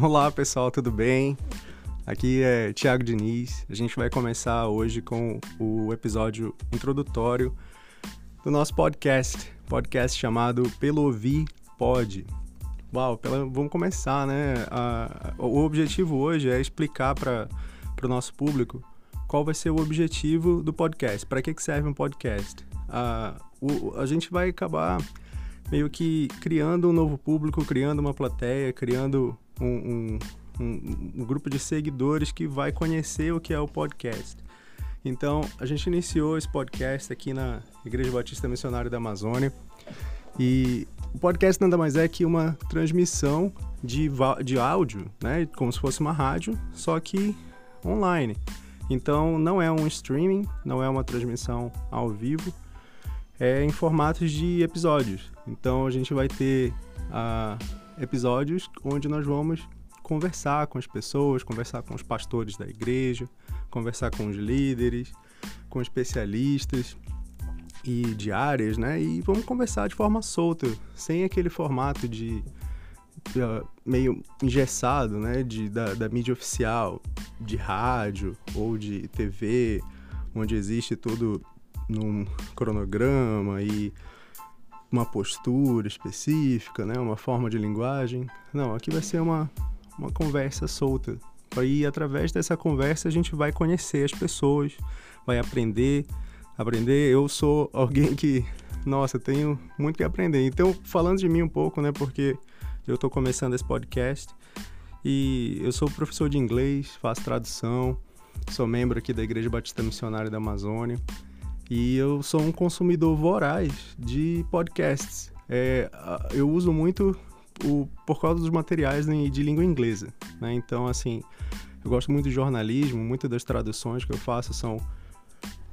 Olá pessoal, tudo bem? Aqui é Thiago Diniz. A gente vai começar hoje com o episódio introdutório do nosso podcast, podcast chamado Pelo Ouvir Pode. Uau, pela... vamos começar, né? A... O objetivo hoje é explicar para o nosso público qual vai ser o objetivo do podcast, para que, que serve um podcast. A... O... a gente vai acabar meio que criando um novo público, criando uma plateia, criando um, um, um, grupo de seguidores que vai conhecer o que é o podcast. Então, a gente iniciou esse podcast aqui na Igreja Batista Missionária da Amazônia e o podcast nada mais é que uma transmissão de, de áudio, né? Como se fosse uma rádio, só que online. Então, não é um streaming, não é uma transmissão ao vivo, é em formatos de episódios. Então a gente vai ter uh, episódios onde nós vamos conversar com as pessoas, conversar com os pastores da igreja, conversar com os líderes, com especialistas e de áreas, né? E vamos conversar de forma solta, sem aquele formato de uh, meio engessado, né? De, da, da mídia oficial, de rádio ou de TV, onde existe todo num cronograma e uma postura específica, né? Uma forma de linguagem. Não, aqui vai ser uma, uma conversa solta. E através dessa conversa a gente vai conhecer as pessoas, vai aprender, aprender. Eu sou alguém que, nossa, tenho muito que aprender. Então, falando de mim um pouco, né? Porque eu estou começando esse podcast e eu sou professor de inglês, faço tradução, sou membro aqui da Igreja Batista Missionária da Amazônia. E eu sou um consumidor voraz de podcasts. É, eu uso muito o, por causa dos materiais de língua inglesa. Né? Então, assim, eu gosto muito de jornalismo, muitas das traduções que eu faço são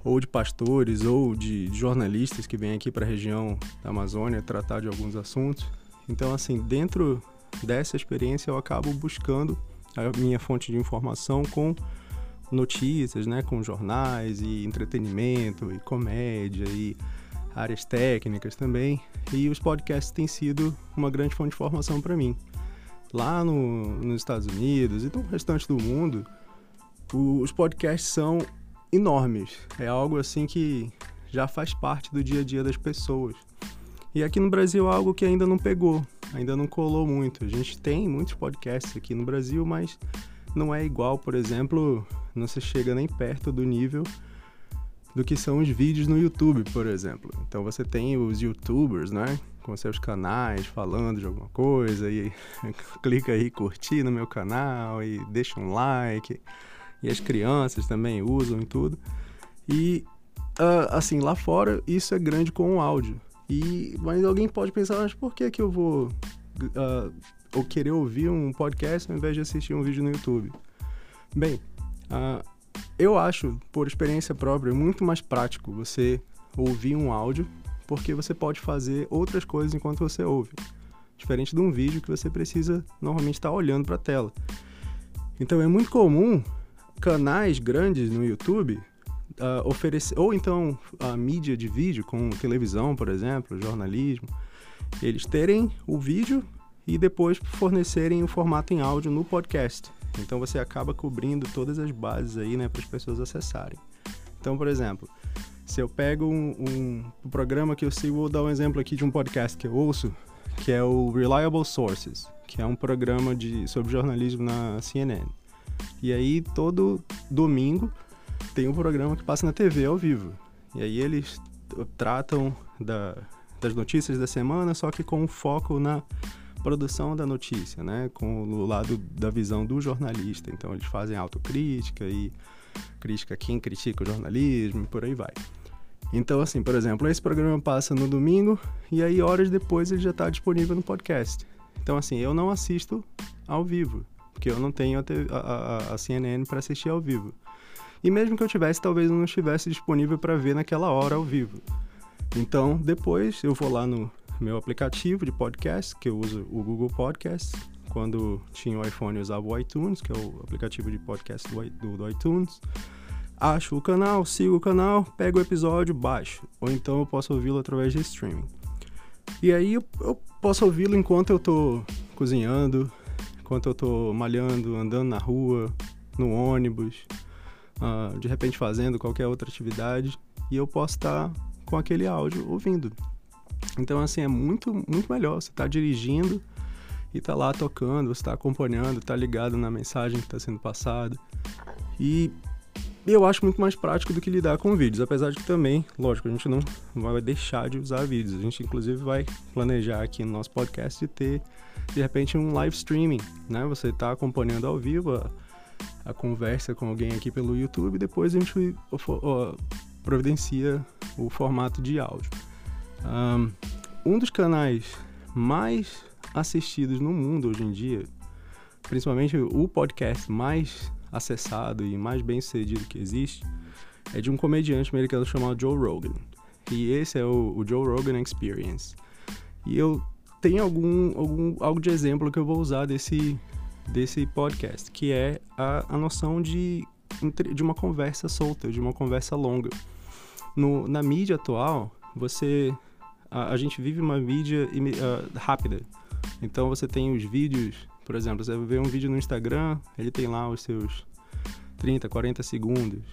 ou de pastores ou de jornalistas que vêm aqui para a região da Amazônia tratar de alguns assuntos. Então, assim, dentro dessa experiência eu acabo buscando a minha fonte de informação com notícias, né, com jornais e entretenimento e comédia e áreas técnicas também. E os podcasts têm sido uma grande fonte de formação para mim. Lá no, nos Estados Unidos e no restante do mundo, os podcasts são enormes. É algo assim que já faz parte do dia a dia das pessoas. E aqui no Brasil é algo que ainda não pegou, ainda não colou muito. A gente tem muitos podcasts aqui no Brasil, mas não é igual, por exemplo, não se chega nem perto do nível do que são os vídeos no YouTube, por exemplo. Então você tem os YouTubers, né? Com seus canais falando de alguma coisa e clica aí curtir no meu canal e deixa um like. E as crianças também usam e tudo. E uh, assim, lá fora isso é grande com o áudio. E mas alguém pode pensar, mas por que que eu vou uh, ou querer ouvir um podcast ao invés de assistir um vídeo no YouTube? Bem, uh, eu acho, por experiência própria, muito mais prático você ouvir um áudio, porque você pode fazer outras coisas enquanto você ouve. Diferente de um vídeo que você precisa normalmente estar olhando para a tela. Então é muito comum canais grandes no YouTube uh, oferecer, ou então a mídia de vídeo, com televisão, por exemplo, jornalismo, eles terem o vídeo e depois fornecerem o formato em áudio no podcast. Então você acaba cobrindo todas as bases aí, né, para as pessoas acessarem. Então, por exemplo, se eu pego um, um, programa que eu sigo, vou dar um exemplo aqui de um podcast que eu ouço, que é o Reliable Sources, que é um programa de, sobre jornalismo na CNN. E aí, todo domingo, tem um programa que passa na TV ao vivo. E aí eles tratam da, das notícias da semana, só que com foco na produção da notícia, né? Com o lado da visão do jornalista. Então eles fazem autocrítica e crítica quem critica o jornalismo e por aí vai. Então, assim, por exemplo, esse programa passa no domingo e aí horas depois ele já está disponível no podcast. Então, assim, eu não assisto ao vivo, porque eu não tenho a, a, a CNN para assistir ao vivo. E mesmo que eu tivesse, talvez eu não estivesse disponível para ver naquela hora ao vivo. Então, depois eu vou lá no meu aplicativo de podcast, que eu uso o Google Podcast. Quando tinha o iPhone, eu usava o iTunes, que é o aplicativo de podcast do, do, iTunes. Acho o canal, sigo o canal, pego o episódio, baixo. Ou então eu posso ouvi-lo através de streaming. E aí eu, eu posso ouvi-lo enquanto eu estou cozinhando, enquanto eu estou malhando, andando na rua, no ônibus, uh, de repente fazendo qualquer outra atividade, e eu posso estar tá com aquele áudio ouvindo. Então, assim, é muito, muito melhor. Você está dirigindo e está lá tocando, você está acompanhando, está ligado na mensagem que está sendo passada. E eu acho muito mais prático do que lidar com vídeos, apesar de que também, lógico, a gente não vai deixar de usar vídeos. A gente, inclusive, vai planejar aqui no nosso podcast de ter, de repente, um live streaming, né? Você está acompanhando ao vivo a, a, conversa com alguém aqui pelo YouTube depois a gente providencia o formato de áudio. Um dos canais mais assistidos no mundo hoje em dia, principalmente o podcast mais acessado e mais bem sucedido que existe, é de um comediante americano chamado Joe Rogan. E esse é o, Joe Rogan Experience. E eu tenho algum, algum algo de exemplo que eu vou usar desse, desse podcast, que é a, a noção de, de uma conversa solta, de uma conversa longa. No, na mídia atual, você a, a gente vive uma mídia uh, rápida. Então você tem os vídeos, por exemplo, você vê um vídeo no Instagram, ele tem lá os seus 30, 40 segundos.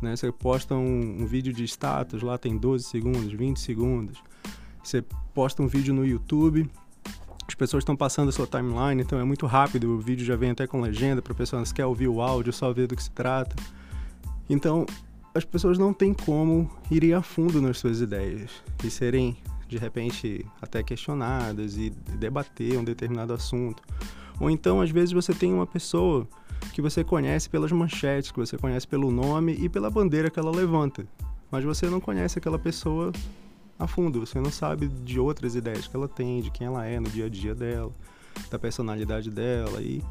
Né? Você posta um, um vídeo de status, lá tem 12 segundos, 20 segundos. Você posta um vídeo no YouTube, as pessoas estão passando a sua timeline, então é muito rápido, o vídeo já vem até com legenda para pessoas que quer ouvir o áudio, só ver do que se trata. Então, as pessoas não têm como irem a fundo nas suas ideias e serem de repente até questionadas e debater um determinado assunto. Ou então, às vezes, você tem uma pessoa que você conhece pelas manchetes, que você conhece pelo nome e pela bandeira que ela levanta, mas você não conhece aquela pessoa a fundo, você não sabe de outras ideias que ela tem, de quem ela é no dia a dia dela, da personalidade dela e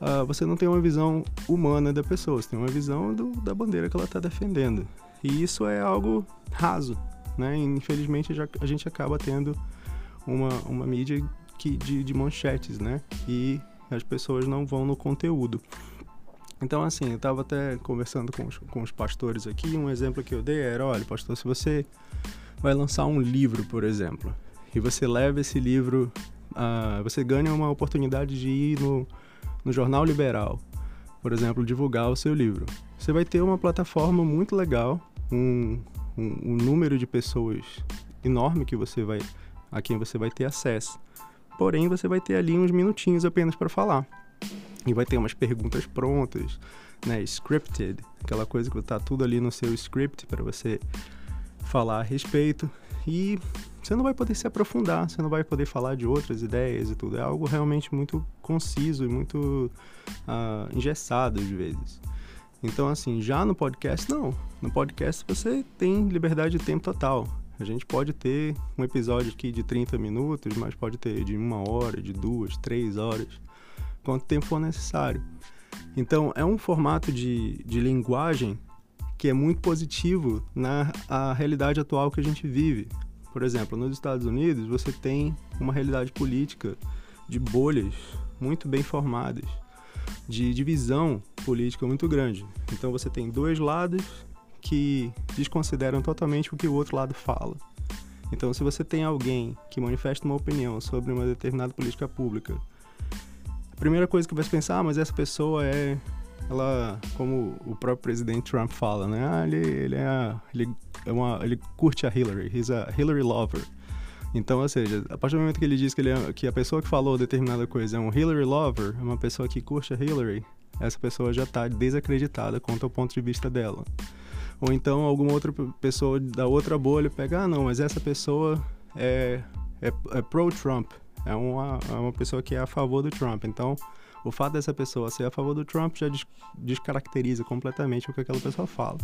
uh, você não tem uma visão humana da pessoa, você tem uma visão do, da bandeira que ela está defendendo. E isso é algo raso, né? Infelizmente já, a gente acaba tendo uma, uma mídia que, de, de manchetes, né? E as pessoas não vão no conteúdo. Então, assim, eu estava até conversando com os, com os pastores aqui, um exemplo que eu dei era, olha, pastor, se você vai lançar um livro, por exemplo, e você leva esse livro, uh, você ganha uma oportunidade de ir no, no Jornal Liberal, por exemplo, divulgar o seu livro. Você vai ter uma plataforma muito legal, um, um, um número de pessoas enorme que você vai a quem você vai ter acesso. Porém, você vai ter ali uns minutinhos apenas para falar. E vai ter umas perguntas prontas, né, scripted, aquela coisa que está tudo ali no seu script para você falar a respeito. E você não vai poder se aprofundar, você não vai poder falar de outras ideias e tudo. É algo realmente muito conciso e muito uh, engessado às vezes. Então, assim, já no podcast, não. No podcast você tem liberdade de tempo total. A gente pode ter um episódio aqui de 30 minutos, mas pode ter de uma hora, de duas, três horas, quanto tempo for necessário. Então, é um formato de, de linguagem que é muito positivo na a realidade atual que a gente vive. Por exemplo, nos Estados Unidos, você tem uma realidade política de bolhas muito bem formadas de divisão política muito grande. Então você tem dois lados que desconsideram totalmente o que o outro lado fala. Então, se você tem alguém que manifesta uma opinião sobre uma determinada política pública, a primeira coisa que vai se pensar, ah, mas essa pessoa é, ela, como o próprio presidente Trump fala, né? Ah, ele, ele é, ele é uma, ele curte a Hillary, he's a Hillary lover. Então, ou seja, a partir do momento que ele diz que, ele é, que a pessoa que falou determinada coisa é um Hillary lover, é uma pessoa que curte a Hillary, essa pessoa já está desacreditada quanto ao ponto de vista dela. Ou então alguma outra pessoa da outra bolha pega, ah, não, mas essa pessoa é, é, é pro-Trump, é uma, é uma pessoa que é a favor do Trump. Então, o fato dessa pessoa ser a favor do Trump já des descaracteriza completamente o que aquela pessoa fala.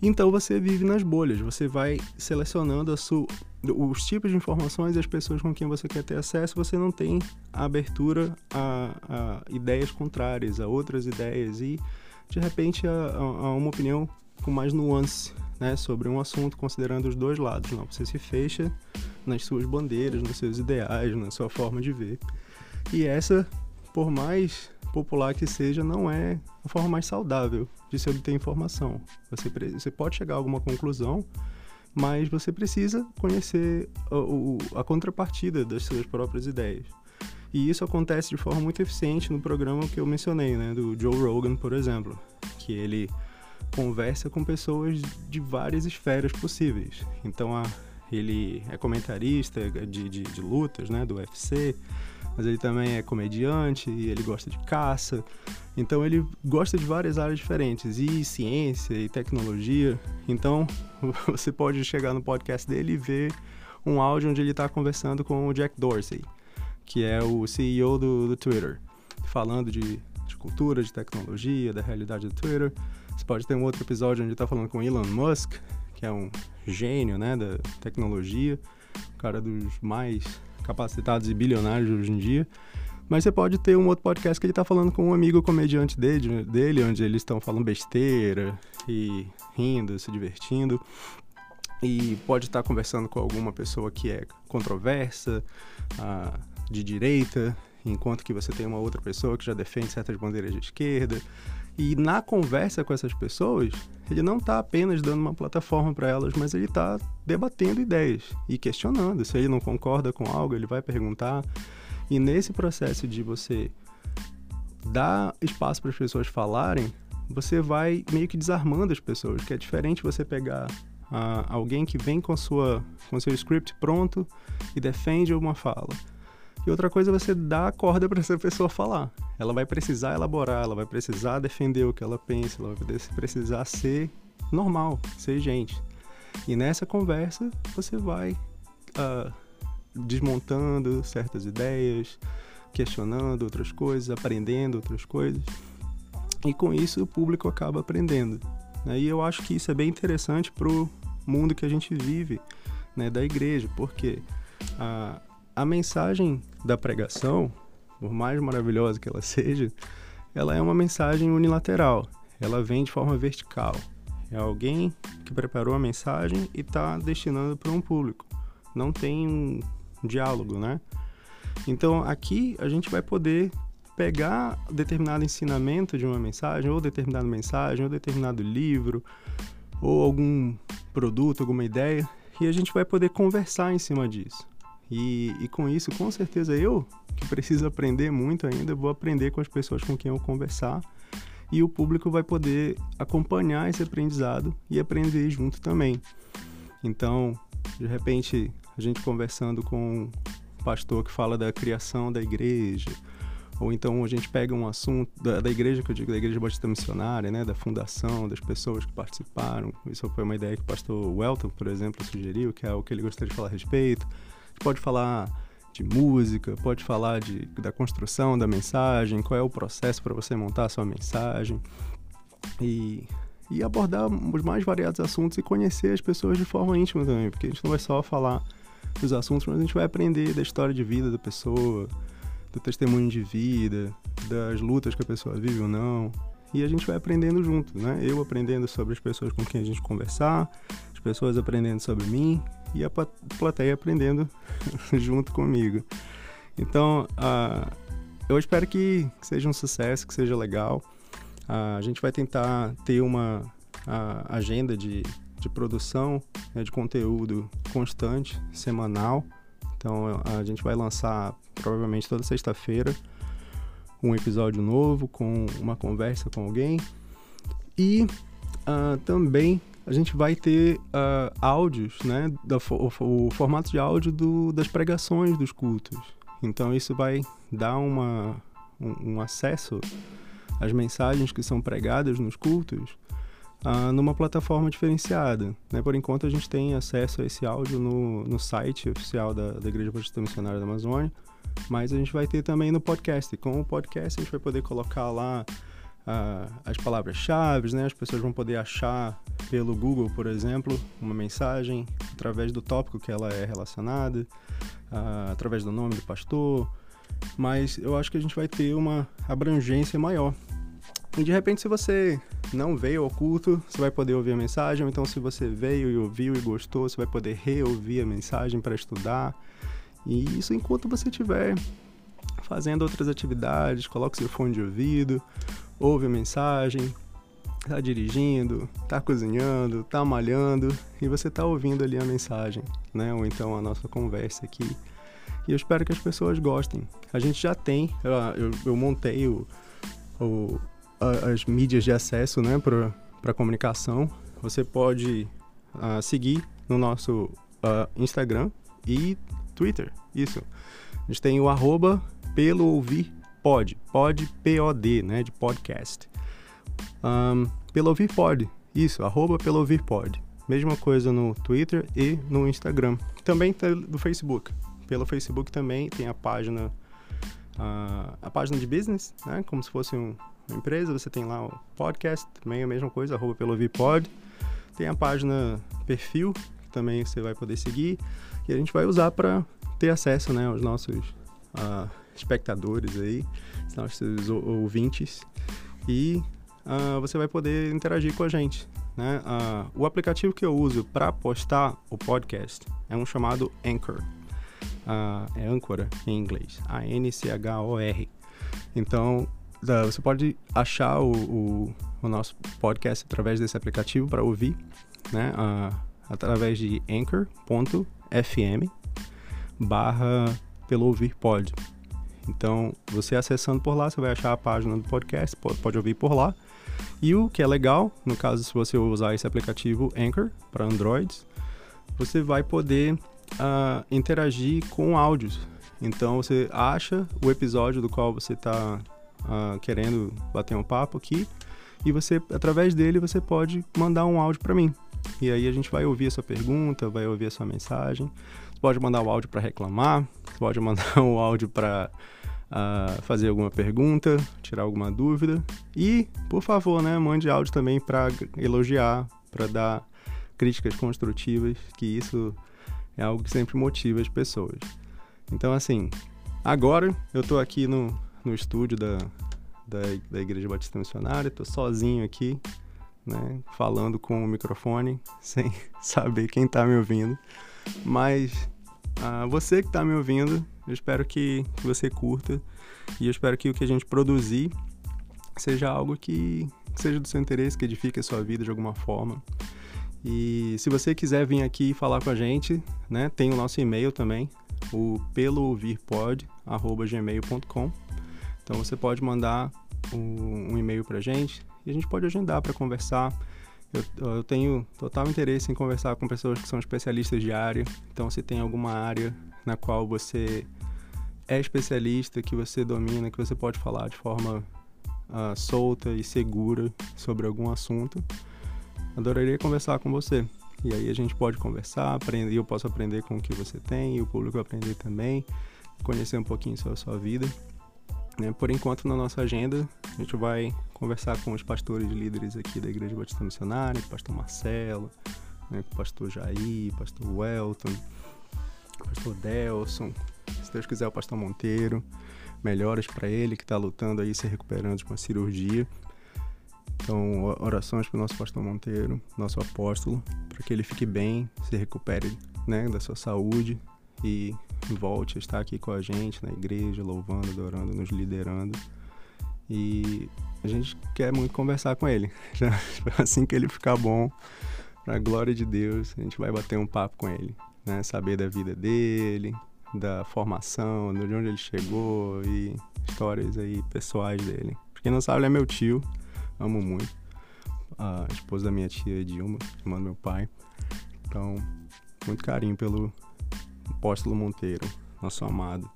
Então você vive nas bolhas, você vai selecionando os tipos de informações e as pessoas com quem você quer ter acesso, você não tem abertura a, a ideias contrárias, a outras ideias e de repente a, a, uma opinião com mais nuance né, sobre um assunto, considerando os dois lados. Não, você se fecha nas suas bandeiras, nos seus ideais, na sua forma de ver. E essa, por mais popular que seja, não é a forma mais saudável de se obter informação. Você, você pode chegar a alguma conclusão, mas você precisa conhecer a, a contrapartida das suas próprias ideias. E isso acontece de forma muito eficiente no programa que eu mencionei, né, do Joe Rogan, por exemplo, que ele conversa com pessoas de várias esferas possíveis. Então, a, ele é comentarista de, de, de lutas, né, do UFC, mas ele também é comediante e ele gosta de caça. Então ele gosta de várias áreas diferentes, e ciência e tecnologia. Então você pode chegar no podcast dele e ver um áudio onde ele está conversando com o Jack Dorsey, que é o CEO do, do Twitter, falando de, de, cultura, de tecnologia, da realidade do Twitter. Você pode ter um outro episódio onde ele está falando com Elon Musk, que é um gênio né, da tecnologia, um cara dos mais capacitados e bilionários hoje em dia. Mas você pode ter um outro podcast que ele está falando com um amigo comediante dele, dele, onde eles estão falando besteira e rindo, se divertindo. E pode estar tá conversando com alguma pessoa que é controversa, ah, de direita, enquanto que você tem uma outra pessoa que já defende certas bandeiras de esquerda. E na conversa com essas pessoas, ele não está apenas dando uma plataforma para elas, mas ele está debatendo ideias e questionando. Se ele não concorda com algo, ele vai perguntar. E nesse processo de você dar espaço para as pessoas falarem, você vai meio que desarmando as pessoas, que é diferente você pegar uh, alguém que vem com sua com seu script pronto e defende uma fala. E outra coisa é você dar a corda para essa pessoa falar. Ela vai precisar elaborar, ela vai precisar defender o que ela pensa, ela vai precisar ser normal, ser gente. E nessa conversa você vai uh, desmontando certas ideias, questionando outras coisas, aprendendo outras coisas. E com isso o público acaba aprendendo. Né? E eu acho que isso é bem interessante para o mundo que a gente vive, né, da igreja, porque a, a mensagem da pregação, por mais maravilhosa que ela seja, ela é uma mensagem unilateral. Ela vem de forma vertical. É alguém que preparou a mensagem e está destinando para um público. Não tem um diálogo, né? Então aqui a gente vai poder pegar determinado ensinamento de uma mensagem, ou determinada mensagem, ou determinado livro, ou algum produto, alguma ideia, e a gente vai poder conversar em cima disso. E, e com isso, com certeza, eu, que preciso aprender muito ainda, vou aprender com as pessoas com quem eu conversar e o público vai poder acompanhar esse aprendizado e aprender junto também. Então, de repente, a gente conversando com um pastor que fala da criação da igreja, ou então a gente pega um assunto da, da, igreja, que eu digo da igreja batista missionária, né, da fundação, das pessoas que participaram. Isso foi uma ideia que o pastor Welton, por exemplo, sugeriu, que é o que ele gostaria de falar a respeito pode falar de música, pode falar de, da construção da mensagem, qual é o processo para você montar a sua mensagem e, e abordar os mais variados assuntos e conhecer as pessoas de forma íntima também, porque a gente não vai só falar dos assuntos, mas a gente vai aprender da história de vida da pessoa, do testemunho de vida, das lutas que a pessoa vive ou não. E a gente vai aprendendo junto, né? Eu aprendendo sobre as pessoas com quem a gente conversar, pessoas aprendendo sobre mim e a plateia aprendendo junto comigo. Então, uh, eu espero que seja um sucesso, que seja legal. Uh, a gente vai tentar ter uma uh, agenda de, de produção né, de conteúdo constante, semanal. Então, a gente vai lançar provavelmente toda sexta-feira um episódio novo com uma conversa com alguém. E também a gente vai ter uh, áudios, né? Do, o, o, formato de áudio do, das pregações dos cultos. Então isso vai dar uma, um, um acesso às mensagens que são pregadas nos cultos uh, numa plataforma diferenciada. Né? Por enquanto a gente tem acesso a esse áudio no, no site oficial da, da Igreja Batista Missionária da Amazônia, mas a gente vai ter também no podcast. Com o podcast a gente vai poder colocar lá uh, as palavras-chave, né? As pessoas vão poder achar pelo Google, por exemplo, uma mensagem através do tópico que ela é relacionada, uh, através do nome do pastor. Mas eu acho que a gente vai ter uma abrangência maior. E de repente, se você não veio ao culto, você vai poder ouvir a mensagem, ou então se você veio e ouviu e gostou, você vai poder reouvir a mensagem para estudar. E isso enquanto você estiver fazendo outras atividades, coloque seu fone de ouvido, ouve a mensagem, tá dirigindo, tá cozinhando, tá malhando e você tá ouvindo ali a mensagem, né? Ou então a nossa conversa aqui. E eu espero que as pessoas gostem. A gente já tem, eu, eu, eu montei o, o, a, as mídias de acesso né, para comunicação. Você pode uh, seguir no nosso uh, Instagram e Twitter. Isso. A gente tem o arroba pelo ouvir pod, pod P-O-D, né, de podcast. Um, pelo ouvir pod, isso, arroba pelo ouvir pod. Mesma coisa no Twitter e no Instagram. Também tá no Facebook. Pelo Facebook também tem a página uh, a página de business, né? Como se fosse um, uma empresa. Você tem lá o podcast, também a mesma coisa, arroba pelo ouvir pod. Tem a página perfil, que também você vai poder seguir. E a gente vai usar para ter acesso né, aos nossos uh, espectadores aí, nossos ouvintes. E uh, você vai poder interagir com a gente. Né? Uh, o aplicativo que eu uso para postar o podcast é um chamado Anchor. Uh, é âncora em inglês. A-N-C-H-O-R. Então, você pode achar o, o, o, nosso podcast através desse aplicativo para ouvir, né? através de anchor.fm barra pelo ouvir pod. Então, você acessando por lá, você vai achar a página do podcast, pode, pode ouvir por lá. E o que é legal, no caso se você usar esse aplicativo Anchor para Androids, você vai poder uh, interagir com áudios. Então você acha o episódio do qual você está uh, ah, querendo bater um papo aqui e você através dele você pode mandar um áudio para mim. E aí a gente vai ouvir a sua pergunta, vai ouvir a sua mensagem. Você pode mandar o áudio para reclamar, você pode mandar o áudio para uh, fazer alguma pergunta, tirar alguma dúvida. E, por favor, né, mande áudio também para elogiar, para dar críticas construtivas, que isso é algo que sempre motiva as pessoas. Então, assim, agora eu estou aqui no, no estúdio da, da, da Igreja Batista Missionária, estou sozinho aqui, né, falando com o microfone, sem saber quem está me ouvindo. Mas uh, você que está me ouvindo, eu espero que, você curta e eu espero que o que a gente produzir seja algo que, seja do seu interesse, que edifique a sua vida de alguma forma. E se você quiser vir aqui falar com a gente, né, tem o nosso e-mail também, o pelouvirpod@gmail.com. Então você pode mandar um, um e-mail para a gente e a gente pode agendar para conversar. Eu, eu, tenho total interesse em conversar com pessoas que são especialistas de área. Então, se tem alguma área na qual você é especialista, que você domina, que você pode falar de forma uh, solta e segura sobre algum assunto, adoraria conversar com você. E aí a gente pode conversar, aprender, eu posso aprender com o que você tem, e o público aprender também, conhecer um pouquinho sobre a sua vida. Né? Por enquanto, na nossa agenda, a gente vai conversar com os pastores líderes aqui da Igreja Batista Missionária, o pastor Marcelo, né? o pastor Jair, pastor Welton, pastor Delson, se Deus quiser, o pastor Monteiro. Melhoras para ele que está lutando aí, se recuperando de uma cirurgia. Então, orações para o nosso pastor Monteiro, nosso apóstolo, para que ele fique bem, se recupere né, da sua saúde e volte a estar aqui com a gente na igreja, louvando, adorando, nos liderando. E a gente quer muito conversar com ele. Já, assim que ele ficar bom, para a glória de Deus, a gente vai bater um papo com ele, né? Saber da vida dele, da formação, de onde ele chegou e histórias aí pessoais dele. Quem não sabe, ele é meu tio amo muito. A esposa da minha tia Dilma, irmã do meu pai. Então, muito carinho pelo apóstolo Monteiro, nosso amado.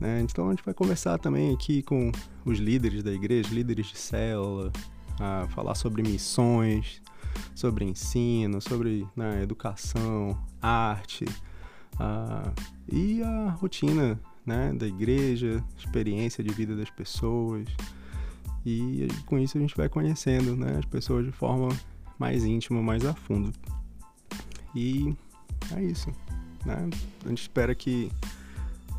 Né? Então a gente vai conversar também aqui com os líderes da igreja, líderes de célula, a falar sobre missões, sobre ensino, sobre né, educação, arte a, e a rotina né, da igreja, experiência de vida das pessoas. E com isso a gente vai conhecendo né, as pessoas de forma mais íntima, mais a fundo. E é isso. Né? A gente espera que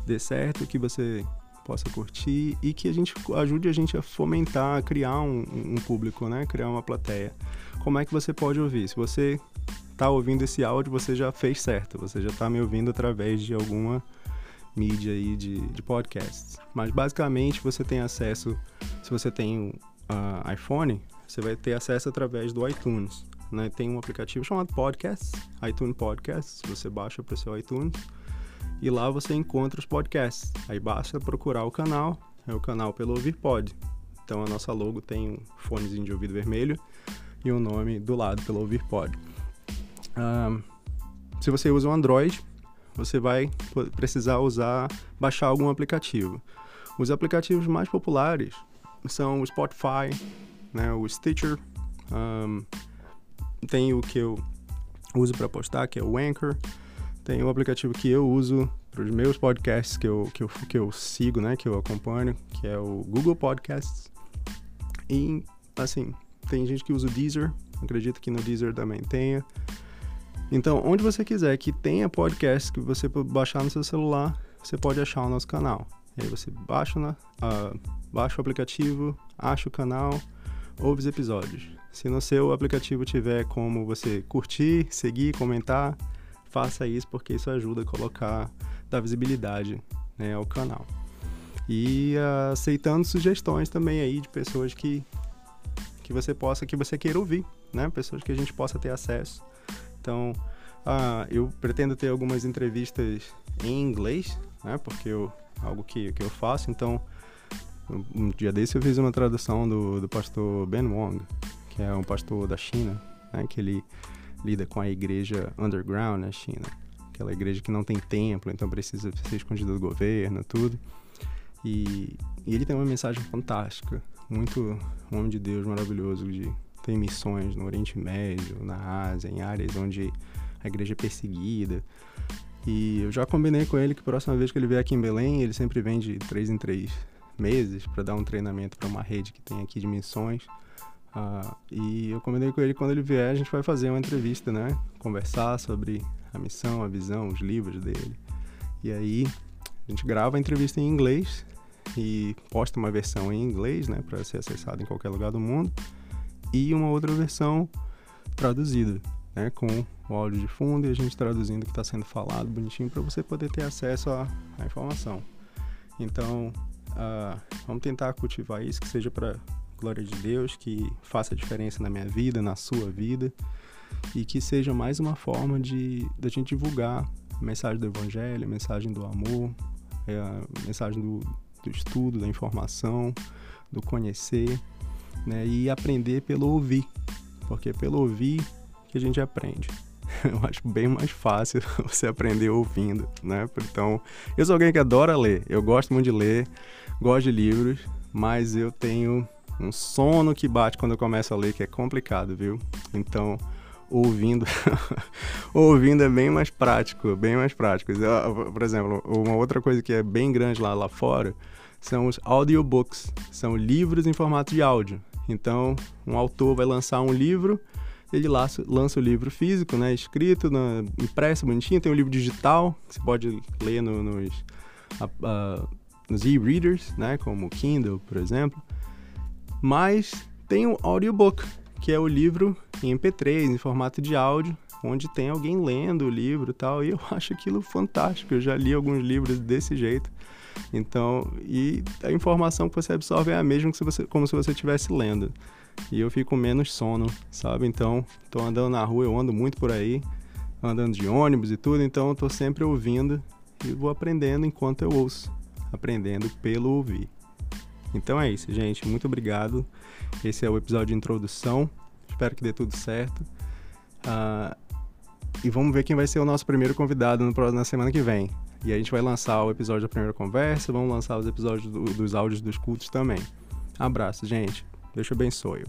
dê certo, que você possa curtir e que a gente ajude a gente a fomentar, a criar um, um público, né? Criar uma plateia. Como é que você pode ouvir? Se você está ouvindo esse áudio, você já fez certo. Você já está me ouvindo através de alguma mídia aí de, de podcasts. Mas basicamente você tem acesso, se você tem uh, iPhone, você vai ter acesso através do iTunes. Né? Tem um aplicativo chamado Podcasts, iTunes Podcasts, você baixa para o seu iTunes e lá você encontra os podcasts. Aí basta procurar o canal, é o canal pelo OuvirPod. Então a nossa logo tem um fonezinho de ouvido vermelho e um nome do lado pelo OuvirPod. Um, se você usa um Android, você vai precisar usar, baixar algum aplicativo. Os aplicativos mais populares são o Spotify, né, o Stitcher, um, tem o que eu uso para postar, que é o Anchor, tem o aplicativo que eu uso para os meus podcasts que eu, que, eu, que eu sigo, né, que eu acompanho, que é o Google Podcasts. E, assim, tem gente que usa o Deezer, acredito que no Deezer também tenha. Então, onde você quiser que tenha podcast que você baixar no seu celular, você pode achar o nosso canal. Aí você baixa, na, uh, baixa o aplicativo, acha o canal, ouve os episódios. Se no seu aplicativo tiver como você curtir, seguir, comentar, faça isso porque isso ajuda a colocar, dar visibilidade né, ao canal. E aceitando sugestões também aí de pessoas que, que você possa, que você queira ouvir, né? Pessoas que a gente possa ter acesso. Então, uh, eu pretendo ter algumas entrevistas em inglês, né? Porque eu, algo que, que eu faço, então um dia desse eu fiz uma tradução do, do pastor Ben Wong, que é um pastor da China, né, que ele lida com a igreja underground na China, aquela igreja que não tem templo, então precisa ser escondida do governo, tudo. E, e ele tem uma mensagem fantástica, muito um homem de Deus maravilhoso, de tem missões no Oriente Médio, na Ásia, em áreas onde a igreja é perseguida. E eu já combinei com ele que a próxima vez que ele vier aqui em Belém, ele sempre vem de três em três meses para dar um treinamento para uma rede que tem aqui de missões. Uh, e eu combinei com ele quando ele vier, a gente vai fazer uma entrevista, né? Conversar sobre a missão, a visão, os livros dele. E aí a gente grava a entrevista em inglês e posta uma versão em inglês, né, para ser acessada em qualquer lugar do mundo, e uma outra versão traduzida, né, com o áudio de fundo e a gente traduzindo o que está sendo falado bonitinho para você poder ter acesso à, à informação. Então, Uh, vamos tentar cultivar isso, que seja para glória de Deus, que faça diferença na minha vida, na sua vida, e que seja mais uma forma de da gente divulgar a mensagem do Evangelho, a mensagem do amor, é a mensagem do, do estudo, da informação, do conhecer, né? E aprender pelo ouvir, porque é pelo ouvir que a gente aprende. eu acho bem mais fácil você aprender ouvindo, né? Então, eu sou alguém que adora ler, eu gosto muito de ler, gosto de livros, mas eu tenho um sono que bate quando eu começo a ler que é complicado, viu? Então, ouvindo, ouvindo é bem mais prático, bem mais prático. Por exemplo, uma outra coisa que é bem grande lá, lá fora são os audiobooks, são livros em formato de áudio. Então, um autor vai lançar um livro ele lança, lança o livro físico, né, escrito, na, impresso, bonitinho, tem um livro digital, que você pode ler no, nos, uh, nos e-readers, né, como o Kindle, por exemplo. Mas tem o audiobook, que é o livro em MP3, em formato de áudio, onde tem alguém lendo o livro e tal, e eu acho aquilo fantástico. Eu já li alguns livros desse jeito. Então, e a informação que você absorve é a mesma que se você, como se você estivesse lendo e eu fico menos sono, sabe? Então, tô andando na rua, eu ando muito por aí, andando de ônibus e tudo, então eu tô sempre ouvindo e vou aprendendo enquanto eu ouço, aprendendo pelo ouvir. Então é isso, gente. Muito obrigado. Esse é o episódio de introdução. Espero que dê tudo certo. Uh, e vamos ver quem vai ser o nosso primeiro convidado no, na semana que vem. E a gente vai lançar o episódio da primeira conversa, vamos lançar os episódios do, dos áudios dos cultos também. Abraço, gente. Deus te abençoe.